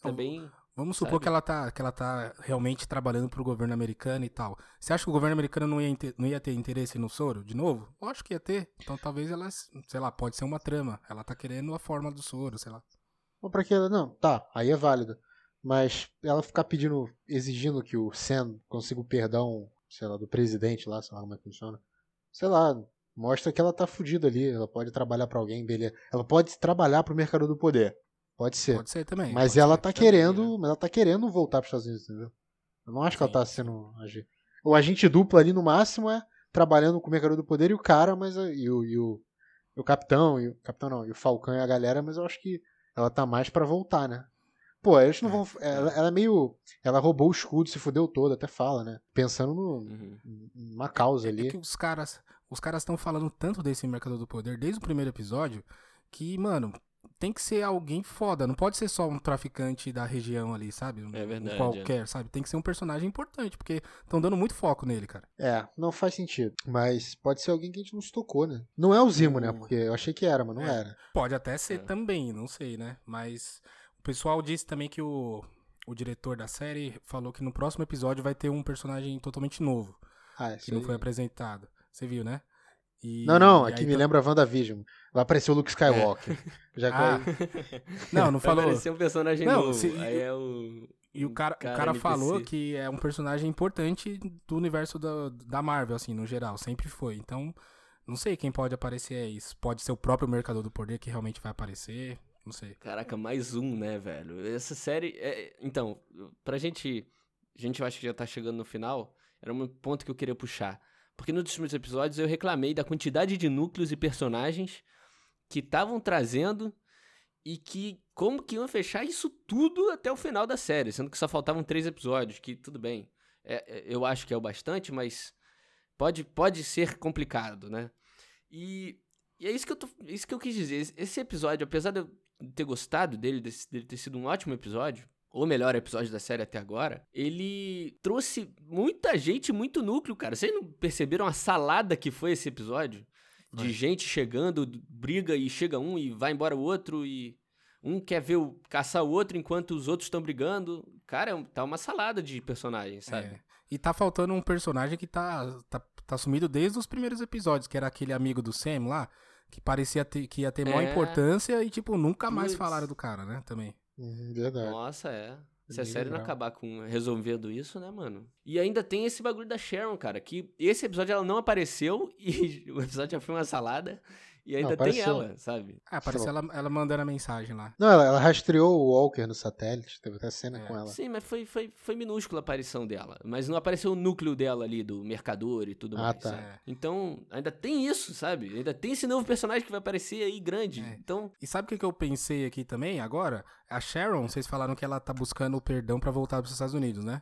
também. Vamos supor Sabe? que ela, tá, que ela tá realmente trabalhando pro governo americano e tal. Você acha que o governo americano não ia, inte- não ia ter interesse no soro de novo? Lógico que ia ter. Então talvez ela, sei lá, pode ser uma trama. Ela tá querendo a forma do soro, sei lá. Ou pra que ela. Não, tá, aí é válido. Mas ela ficar pedindo, exigindo que o Sam consiga o perdão, sei lá, do presidente lá, sei lá como é que funciona. Sei lá, mostra que ela tá fudida ali. Ela pode trabalhar pra alguém, beleza. Ela pode trabalhar pro mercado do poder. Pode ser. Pode ser também. mas ela ser. tá também, querendo. né? Mas ela tá querendo voltar pros Estados Unidos, entendeu? Eu não acho que ela Sim, tá sendo. O agente duplo ali no máximo é trabalhando com o mercado do poder e o cara, mas. a- E o, e o, e o capitão, e o capitão não, e o Falcão e a galera, mas eu acho que ela tá mais pra voltar, né? Pô, eles não vão. Ela, ela é meio. Ela roubou o escudo, se fudeu todo, até fala, né? Pensando no, Uhum. numa causa É ali. que os caras os caras estão falando tanto desse Mercador do Poder desde o primeiro episódio que, mano, tem que ser alguém foda. Não pode ser só um traficante da região ali, sabe? Um- É verdade, Um qualquer, sabe? Tem que ser um personagem importante, porque estão dando muito foco nele, cara. É, não faz sentido. Mas pode ser alguém que a gente não se tocou, né? Não é o Zimo, né? Porque eu achei que era, mas não É. era. Pode até ser É. também, não sei, né? Mas o pessoal disse também que o, o diretor da série falou que no próximo episódio vai ter um personagem totalmente novo, Ah, que não foi apresentado. Você viu, né? E- Não, não, aqui me tá- lembra a WandaVision. Vai aparecer o Luke Skywalker. *laughs* Já Ah, *laughs* Não, não Vai falou. aparecer um personagem Não, novo. se- Aí é o. E o cara, cara o cara falou que é um personagem importante do universo da, da Marvel, assim, no geral. Sempre foi. Então, não sei quem pode aparecer é isso. Pode ser o próprio Mercador do Poder que realmente vai aparecer. Não sei. Caraca, mais um, né, velho? Essa série. é- Então, pra gente. A gente eu acho que já tá chegando no final. Era um ponto que eu queria puxar. Porque nos últimos episódios eu reclamei da quantidade de núcleos e personagens que estavam trazendo e que como que iam fechar isso tudo até o final da série, sendo que só faltavam três episódios, que tudo bem. É, é, eu acho que é o bastante, mas pode, pode ser complicado, né? E, e é isso que eu tô, é isso que eu quis dizer. Esse episódio, apesar de eu ter gostado dele, desse, dele ter sido um ótimo episódio, o melhor episódio da série até agora, ele trouxe muita gente, muito núcleo, cara. Vocês não perceberam a salada que foi esse episódio? De gente chegando, briga e chega um e vai embora o outro e um quer ver o, caçar o outro enquanto os outros estão brigando. Cara, é tá uma salada de personagens, sabe? É. E tá faltando um personagem que tá, tá, tá sumido desde os primeiros episódios, que era aquele amigo do Sam lá, que parecia ter, que ia ter maior É. importância e, tipo, nunca mais Puts. falaram do cara, né? Também. Uhum, verdade. Nossa, é. Se a série não acabar com resolvendo isso, né, mano? E ainda tem esse bagulho da Sharon, cara, que esse episódio ela não apareceu *laughs* e o episódio já foi uma salada e ainda tem apareceu. ela, sabe? Ah, apareceu ela, ela mandando a mensagem lá. Não, ela, ela rastreou o Walker no satélite, teve até cena É. com ela. Sim, mas foi, foi, foi minúscula a aparição dela. Mas não apareceu o núcleo dela ali, do mercador e tudo Ah, mais. tá. sabe? É. Então, ainda tem isso, sabe? Ainda tem esse novo personagem que vai aparecer aí grande. É. Então, E sabe o que, eu pensei aqui também, agora? A Sharon, vocês falaram que ela tá buscando o perdão pra voltar pros Estados Unidos, né?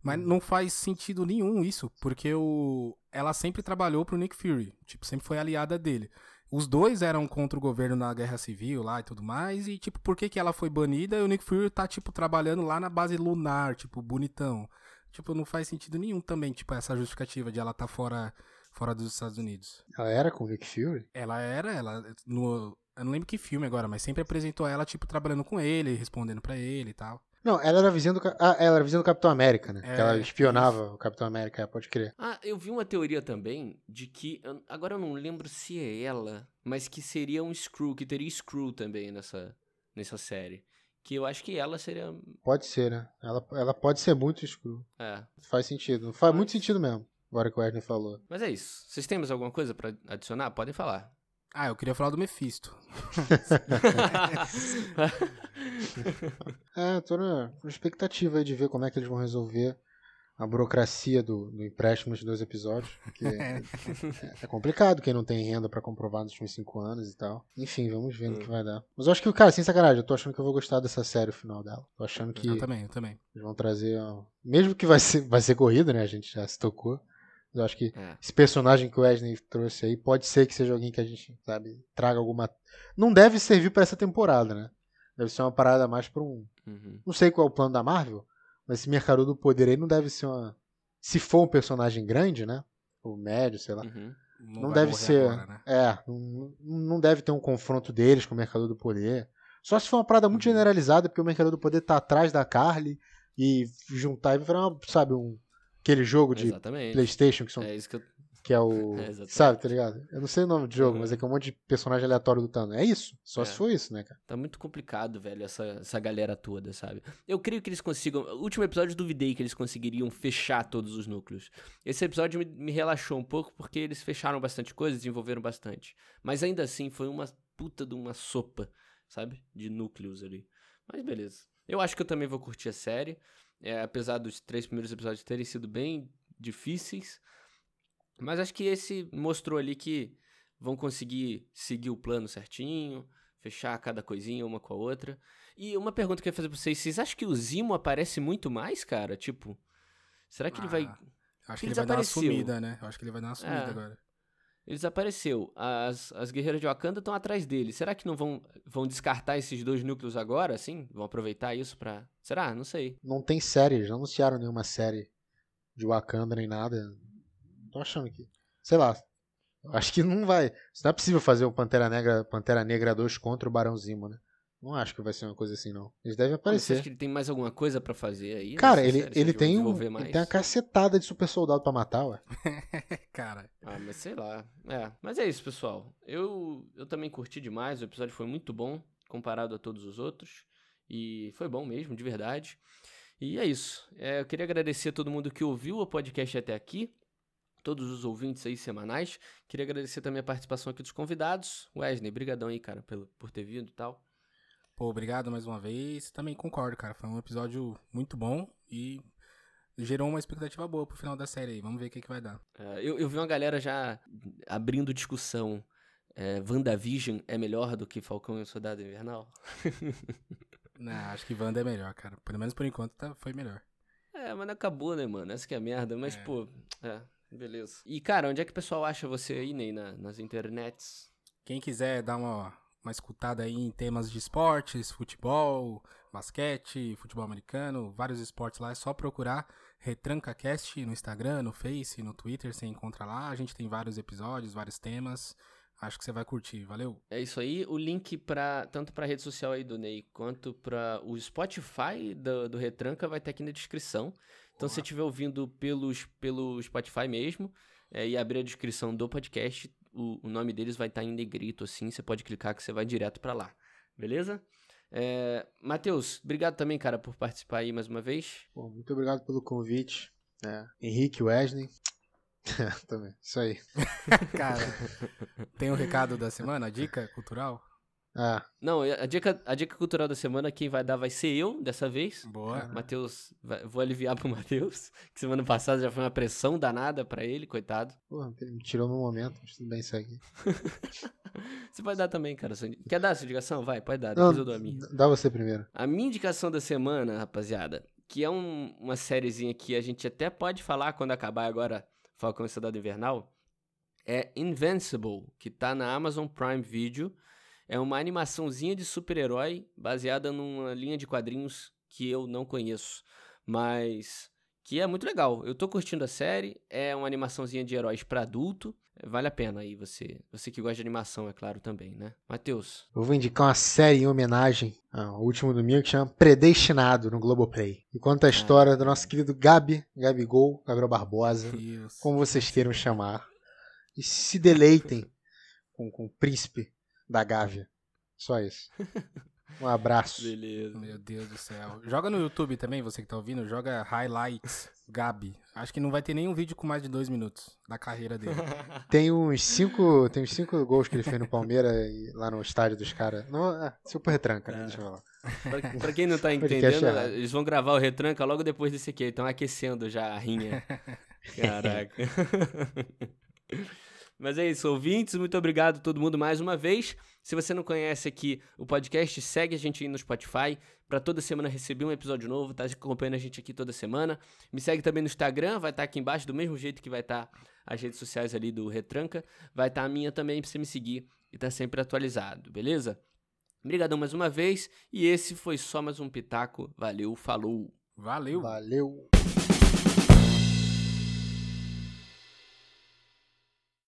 Mas não faz sentido nenhum isso, porque o... ela sempre trabalhou pro Nick Fury, tipo, sempre foi aliada dele. Os dois eram contra o governo na guerra civil lá e tudo mais, e tipo, por que que ela foi banida e o Nick Fury tá, tipo, trabalhando lá na base lunar, tipo, bonitão. Tipo, não faz sentido nenhum também, tipo, essa justificativa de ela tá fora, fora dos Estados Unidos. Ela era com o Nick Fury? Ela era, ela no, eu não lembro que filme agora, mas sempre apresentou ela tipo trabalhando com ele, respondendo pra ele e tal. Não, ela era vizinha do, ah, ela era vizinha do Capitão América, né? É, que ela espionava o Capitão América, é, pode crer. Ah, eu vi uma teoria também de que. Agora eu não lembro se é ela, mas que seria um Screw, que teria Screw também nessa, nessa série. Que eu acho que ela seria. Pode ser, né? Ela, ela pode ser muito screw. É. Faz sentido. Faz Mas- muito sentido mesmo. Agora que o Wesley falou. Mas é isso. Vocês têm mais alguma coisa pra adicionar? Podem falar. Ah, eu queria falar do Mephisto. *laughs* É, tô na expectativa aí de ver como é que eles vão resolver a burocracia do, do empréstimo dos dois episódios. Porque *laughs* é, é complicado quem não tem renda pra comprovar nos últimos cinco anos e tal. Enfim, vamos ver no que vai dar. Mas eu acho que, cara, sem sacanagem, eu tô achando que eu vou gostar dessa série o final dela. Tô achando que Eu também, eu também. eles vão trazer. Mesmo que vai ser, vai ser corrida, né? A gente já se tocou. Eu acho que É. esse personagem que o Wesley trouxe aí pode ser que seja alguém que a gente, sabe, traga alguma. Não deve servir pra essa temporada, né? Deve ser uma parada mais pra um. Uhum. Não sei qual é o plano da Marvel, mas esse Mercador do Poder aí não deve ser uma. Se for um personagem grande, né? Ou médio, sei lá. Uhum. Não, vai deve ser. agora, né? É, não, não deve ter um confronto deles com o Mercador do Poder. Só se for uma parada muito Uhum. generalizada, porque o Mercador do Poder tá atrás da Carly e juntar e virar, uma, sabe, um. Aquele jogo de Exatamente. PlayStation que, são, É isso que eu. que é o. *laughs* É, sabe, tá ligado? Eu não sei o nome do jogo, Uhum. mas é que é um monte de personagem aleatório lutando. É isso. Só É. se for isso, né, cara? Tá muito complicado, velho, essa, essa galera toda, sabe? Eu creio que eles consigam. O último episódio eu duvidei que eles conseguiriam fechar todos os núcleos. Esse episódio me, me relaxou um pouco porque eles fecharam bastante coisa, desenvolveram bastante. Mas ainda assim foi uma puta de uma sopa, sabe? De núcleos ali. Mas beleza. Eu acho que eu também vou curtir a série. É, apesar dos três primeiros episódios terem sido bem difíceis. Mas acho que esse mostrou ali que vão conseguir seguir o plano certinho, fechar cada coisinha uma com a outra. E uma pergunta que eu ia fazer pra vocês: vocês acham que o Zimo aparece muito mais, cara? Tipo, será que ele vai. Ah, Acho que que ele vai dar uma sumida, né? Eu acho que ele vai dar uma sumida É. agora. Ele desapareceu. As, as guerreiras de Wakanda estão atrás dele. Será que não vão, vão descartar esses dois núcleos agora, assim? Vão aproveitar isso pra. Será? Não sei. Não tem série, não anunciaram nenhuma série de Wakanda nem nada. Tô achando que. Sei lá. Acho que não vai. Não é possível fazer o Pantera Negra, Pantera Negra 2 contra o Barão Zimo, né? Não acho que vai ser uma coisa assim, não. Eles devem Você aparecer. acha que ele tem mais alguma coisa pra fazer aí? Cara, ele, série? Ele, tem um, ele tem uma cacetada de super soldado pra matar, ué. *laughs* Cara, Ah, mas sei lá. É, mas é isso, pessoal. Eu, eu também curti demais, o episódio foi muito bom comparado a todos os outros. E foi bom mesmo, de verdade. E é isso. É, eu queria agradecer a todo mundo que ouviu o podcast até aqui. Todos os ouvintes aí semanais. Queria agradecer também a participação aqui dos convidados. Wesley, brigadão aí, cara, pelo, por ter vindo e tal. Pô, obrigado mais uma vez. Também concordo, cara. Foi um episódio muito bom e gerou uma expectativa boa pro final da série aí. Vamos ver o que, que vai dar. É, eu, eu vi uma galera já abrindo discussão. É, WandaVision é melhor do que Falcão e o Soldado Invernal? *laughs* Não, acho que Wanda é melhor, cara. Pelo menos por enquanto tá, foi melhor. É, mas não acabou, né, mano? Essa que é a merda. Mas, É. pô, é, Beleza. E, cara, onde é que o pessoal acha você aí, Ney, na, nas internets? Quem quiser dar uma, uma escutada aí em temas de esportes, futebol, basquete, futebol americano, vários esportes lá, é só procurar RetrancaCast no Instagram, no Face, no Twitter, você encontra lá. A gente tem vários episódios, vários temas. Acho que você vai curtir, valeu? É isso aí. O link para tanto para a rede social aí do Ney quanto para o Spotify do, do Retranca vai estar aqui na descrição. Então, se você estiver ouvindo pelos, pelo Spotify mesmo é, e abrir a descrição do podcast, o, o nome deles vai estar em negrito assim. Você pode clicar que você vai direto para lá. Beleza? É, Matheus, obrigado também, cara, por participar aí mais uma vez. Pô, muito obrigado pelo convite. É, Henrique Wesley. *laughs* Também, isso aí. *laughs* Cara, tem o um recado da semana, a dica cultural? Ah. Não, a dica, a dica cultural da semana quem vai dar vai ser eu, dessa vez. Boa. Matheus, vou aliviar pro Matheus, *laughs* que semana passada já foi uma pressão danada para ele, coitado. Porra, ele me tirou no momento, mas tudo bem, segue. *laughs* você pode dar também, cara. Quer dar a sua indicação? Vai, pode dar, depois Não, eu dou a minha. Dá você primeiro. A minha indicação da semana, rapaziada, que é um, uma sériezinha que a gente até pode falar quando acabar agora Falcão e Soldado Invernal, é Invincible, que tá na Amazon Prime Video. É uma animaçãozinha de super-herói baseada numa linha de quadrinhos que eu não conheço, mas que é muito legal. Eu tô curtindo a série, é uma animaçãozinha de heróis para adulto. Vale a pena aí você, você que gosta de animação, é claro também, né? Matheus. Eu vou indicar uma série em homenagem ao último domingo que chama Predestinado no Globoplay. E conta a história ah, do nosso querido Gabi, Gabigol, Gabriel Barbosa, Deus. como vocês queiram chamar. E se deleitem com, com o príncipe da Gávea. Só isso. *laughs* Um abraço. Beleza. Meu Deus do céu. Joga no YouTube também, você que tá ouvindo, joga Highlights Gabi. Acho que não vai ter nenhum vídeo com mais de dois minutos da carreira dele. *laughs* tem uns cinco, tem uns cinco gols que ele fez no Palmeiras lá no estádio dos caras. Ah, super retranca, né? Deixa eu falar. Pra, pra, quem não tá *laughs* entendendo, eles vão gravar o retranca logo depois desse aqui. Estão aquecendo já a rinha. Caraca. Mas é isso, ouvintes, muito obrigado a todo mundo mais uma vez. Se você não conhece aqui o podcast, segue a gente aí no Spotify para toda semana receber um episódio novo, tá acompanhando a gente aqui toda semana. Me segue também no Instagram, vai estar tá aqui embaixo do mesmo jeito que vai estar tá as redes sociais ali do Retranca, vai estar tá a minha também para você me seguir e tá sempre atualizado, beleza? Obrigadão mais uma vez e esse foi só mais um pitaco. Valeu, falou. Valeu. Valeu.